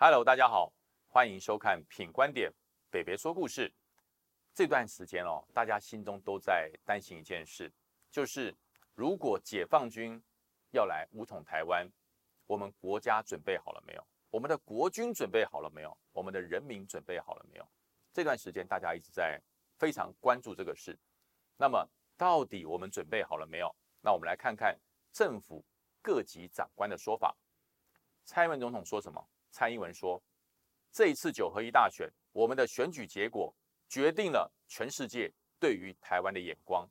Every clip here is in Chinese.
Hello，大家好，欢迎收看《品观点》，北北说故事。这段时间哦，大家心中都在担心一件事，就是如果解放军要来武统台湾，我们国家准备好了没有？我们的国军准备好了没有？我们的人民准备好了没有？这段时间大家一直在非常关注这个事。那么，到底我们准备好了没有？那我们来看看政府各级长官的说法。蔡英文总统说什么？蔡英文说：“这一次九合一大选，我们的选举结果决定了全世界对于台湾的眼光。”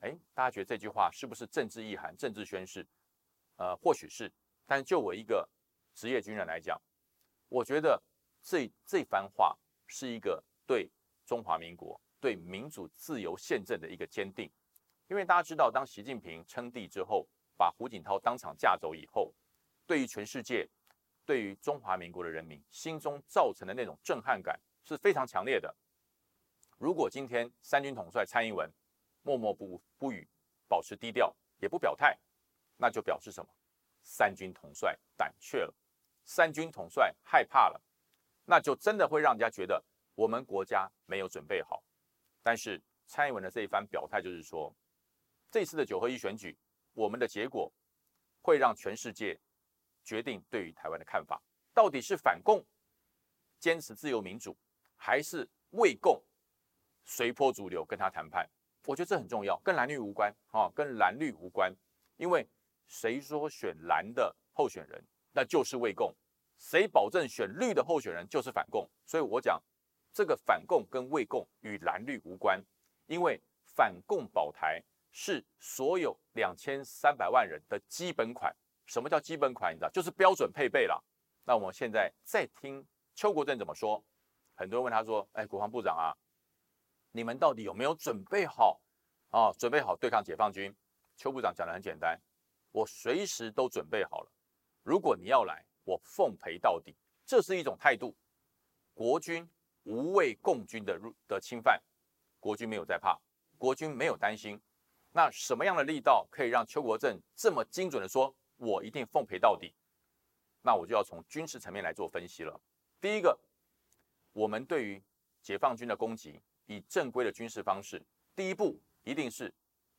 哎，大家觉得这句话是不是政治意涵、政治宣示？呃，或许是。但就我一个职业军人来讲，我觉得这这番话是一个对中华民国、对民主自由宪政的一个坚定。因为大家知道，当习近平称帝之后，把胡锦涛当场架走以后，对于全世界。对于中华民国的人民心中造成的那种震撼感是非常强烈的。如果今天三军统帅蔡英文默默不不语，保持低调，也不表态，那就表示什么？三军统帅胆怯了，三军统帅害怕了，那就真的会让人家觉得我们国家没有准备好。但是蔡英文的这一番表态就是说，这次的九合一选举，我们的结果会让全世界。决定对于台湾的看法，到底是反共、坚持自由民主，还是为共、随波逐流跟他谈判？我觉得这很重要，跟蓝绿无关啊，跟蓝绿无关。因为谁说选蓝的候选人那就是为共，谁保证选绿的候选人就是反共？所以我讲这个反共跟为共与蓝绿无关，因为反共保台是所有两千三百万人的基本款。什么叫基本款？你知道，就是标准配备了。那我们现在再听邱国正怎么说。很多人问他说：“哎，国防部长啊，你们到底有没有准备好啊？准备好对抗解放军？”邱部长讲的很简单，我随时都准备好了。如果你要来，我奉陪到底。这是一种态度。国军无畏共军的入的侵犯，国军没有在怕，国军没有担心。那什么样的力道可以让邱国正这么精准的说？我一定奉陪到底，那我就要从军事层面来做分析了。第一个，我们对于解放军的攻击，以正规的军事方式，第一步一定是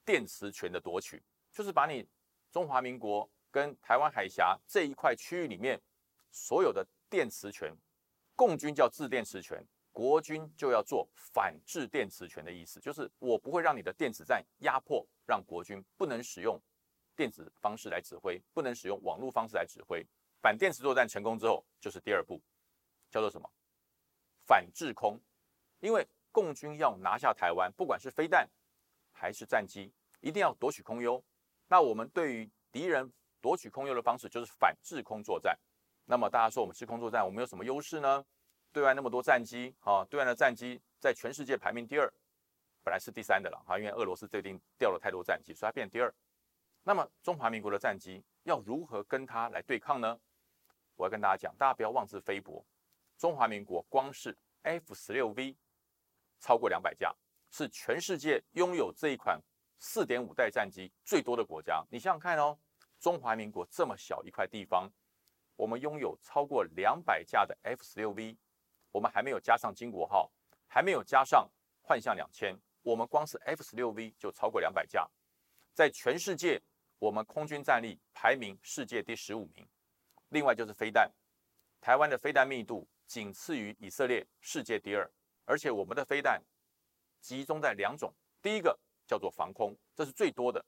电磁权的夺取，就是把你中华民国跟台湾海峡这一块区域里面所有的电磁权，共军叫制电磁权，国军就要做反制电磁权的意思，就是我不会让你的电子战压迫，让国军不能使用。电子方式来指挥，不能使用网络方式来指挥。反电磁作战成功之后，就是第二步，叫做什么？反制空。因为共军要拿下台湾，不管是飞弹还是战机，一定要夺取空优。那我们对于敌人夺取空优的方式，就是反制空作战。那么大家说，我们制空作战，我们有什么优势呢？对外那么多战机，啊，对外的战机在全世界排名第二，本来是第三的了，哈，因为俄罗斯最近掉了太多战机，所以它变第二。那么中华民国的战机要如何跟它来对抗呢？我要跟大家讲，大家不要妄自菲薄。中华民国光是 F 十六 V 超过两百架，是全世界拥有这一款四点五代战机最多的国家。你想想看哦，中华民国这么小一块地方，我们拥有超过两百架的 F 十六 V，我们还没有加上金国号，还没有加上幻象两千，我们光是 F 十六 V 就超过两百架，在全世界。我们空军战力排名世界第十五名，另外就是飞弹，台湾的飞弹密度仅次于以色列，世界第二。而且我们的飞弹集中在两种，第一个叫做防空，这是最多的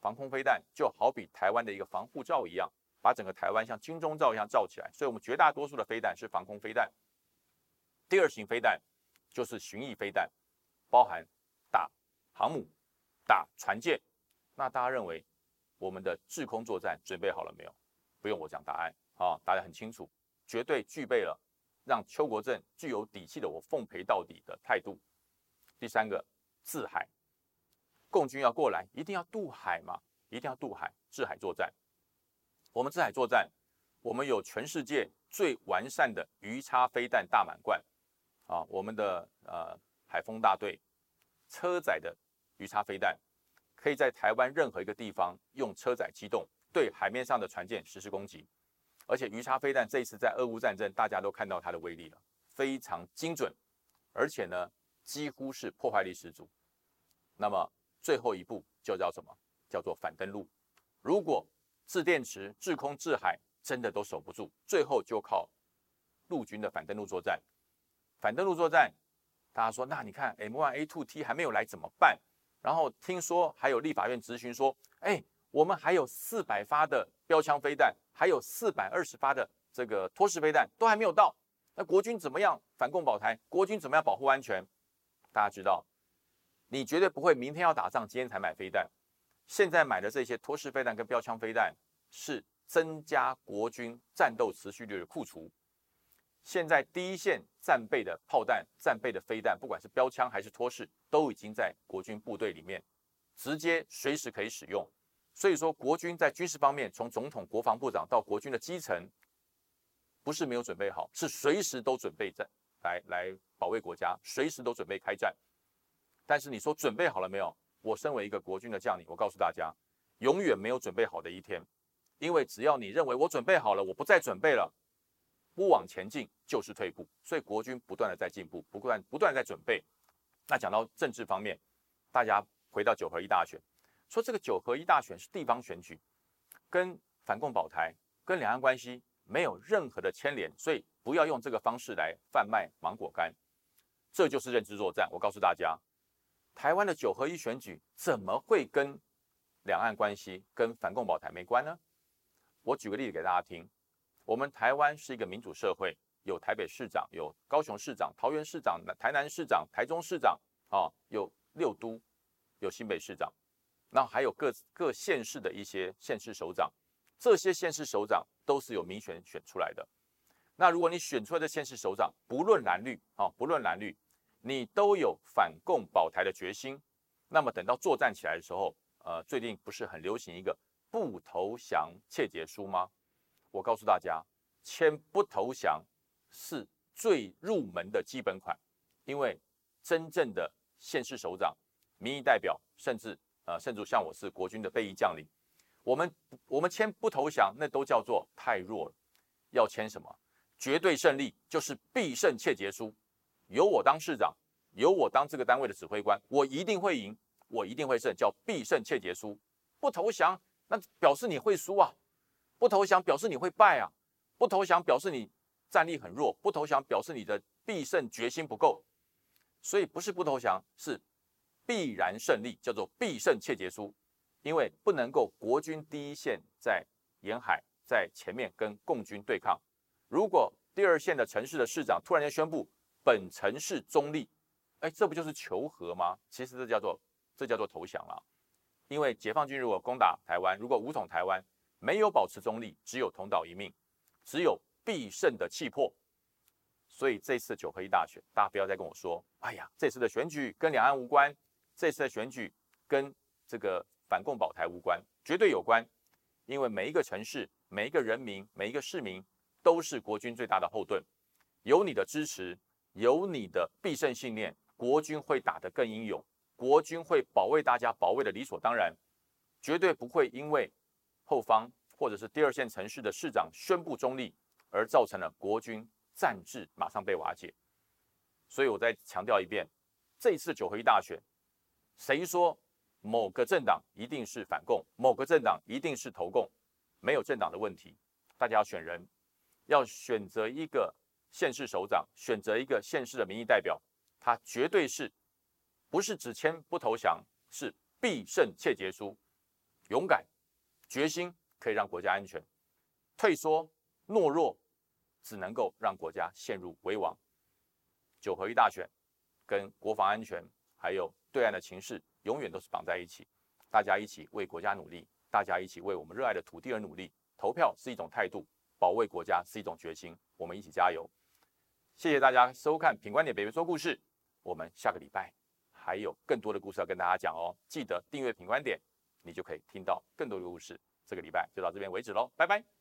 防空飞弹，就好比台湾的一个防护罩一样，把整个台湾像金钟罩一样罩起来。所以，我们绝大多数的飞弹是防空飞弹。第二型飞弹就是巡弋飞弹，包含打航母、打船舰。那大家认为？我们的制空作战准备好了没有？不用我讲答案啊，大家很清楚，绝对具备了让邱国正具有底气的我奉陪到底的态度。第三个，制海，共军要过来，一定要渡海嘛，一定要渡海，制海作战。我们制海作战，我们有全世界最完善的鱼叉飞弹大满贯啊，我们的呃海风大队车载的鱼叉飞弹。可以在台湾任何一个地方用车载机动对海面上的船舰实施攻击，而且鱼叉飞弹这一次在俄乌战争，大家都看到它的威力了，非常精准，而且呢几乎是破坏力十足。那么最后一步就叫什么？叫做反登陆。如果制电池、制空、制海真的都守不住，最后就靠陆军的反登陆作战。反登陆作战，大家说，那你看 M1A2T 还没有来怎么办？然后听说还有立法院咨询说，哎，我们还有四百发的标枪飞弹，还有四百二十发的这个脱式飞弹都还没有到，那国军怎么样反共保台？国军怎么样保护安全？大家知道，你绝对不会明天要打仗，今天才买飞弹。现在买的这些脱式飞弹跟标枪飞弹，是增加国军战斗持续率的库存。现在第一线战备的炮弹、战备的飞弹，不管是标枪还是托式，都已经在国军部队里面，直接随时可以使用。所以说，国军在军事方面，从总统、国防部长到国军的基层，不是没有准备好，是随时都准备在来来保卫国家，随时都准备开战。但是你说准备好了没有？我身为一个国军的将领，我告诉大家，永远没有准备好的一天，因为只要你认为我准备好了，我不再准备了。不往前进就是退步，所以国军不断的在进步，不断不断在准备。那讲到政治方面，大家回到九合一大选，说这个九合一大选是地方选举，跟反共保台、跟两岸关系没有任何的牵连，所以不要用这个方式来贩卖芒果干，这就是认知作战。我告诉大家，台湾的九合一选举怎么会跟两岸关系、跟反共保台没关呢？我举个例子给大家听。我们台湾是一个民主社会，有台北市长，有高雄市长、桃园市长、台南市长、台中市长，啊，有六都，有新北市长，那还有各各县市的一些县市首长，这些县市首长都是由民选选出来的。那如果你选出来的县市首长，不论蓝绿，啊，不论蓝绿，你都有反共保台的决心，那么等到作战起来的时候，呃，最近不是很流行一个不投降切结书吗？我告诉大家，签不投降是最入门的基本款，因为真正的县市首长、民意代表，甚至呃，甚至像我是国军的备役将领，我们我们签不投降，那都叫做太弱了。要签什么？绝对胜利就是必胜切结书，由我当市长，由我当这个单位的指挥官，我一定会赢，我一定会胜，叫必胜切结书。不投降，那表示你会输啊。不投降表示你会败啊！不投降表示你战力很弱，不投降表示你的必胜决心不够。所以不是不投降，是必然胜利，叫做必胜切结书。因为不能够国军第一线在沿海在前面跟共军对抗，如果第二线的城市的市长突然间宣布本城市中立，哎，这不就是求和吗？其实这叫做这叫做投降了。因为解放军如果攻打台湾，如果武统台湾。没有保持中立，只有同岛一命，只有必胜的气魄。所以这次九合一大选，大家不要再跟我说：“哎呀，这次的选举跟两岸无关，这次的选举跟这个反共保台无关，绝对有关。因为每一个城市、每一个人民、每一个市民都是国军最大的后盾。有你的支持，有你的必胜信念，国军会打得更英勇，国军会保卫大家，保卫的理所当然，绝对不会因为。”后方或者是第二线城市的市长宣布中立，而造成了国军战制马上被瓦解。所以我再强调一遍，这一次九合一大选，谁说某个政党一定是反共，某个政党一定是投共？没有政党的问题，大家要选人，要选择一个县市首长，选择一个县市的民意代表，他绝对是不是只签不投降，是必胜切结书，勇敢。决心可以让国家安全，退缩懦弱只能够让国家陷入危亡。九合一大选跟国防安全还有对岸的情势永远都是绑在一起，大家一起为国家努力，大家一起为我们热爱的土地而努力。投票是一种态度，保卫国家是一种决心，我们一起加油。谢谢大家收看《品观点北北说故事》，我们下个礼拜还有更多的故事要跟大家讲哦，记得订阅《品观点》。你就可以听到更多的故事。这个礼拜就到这边为止喽，拜拜。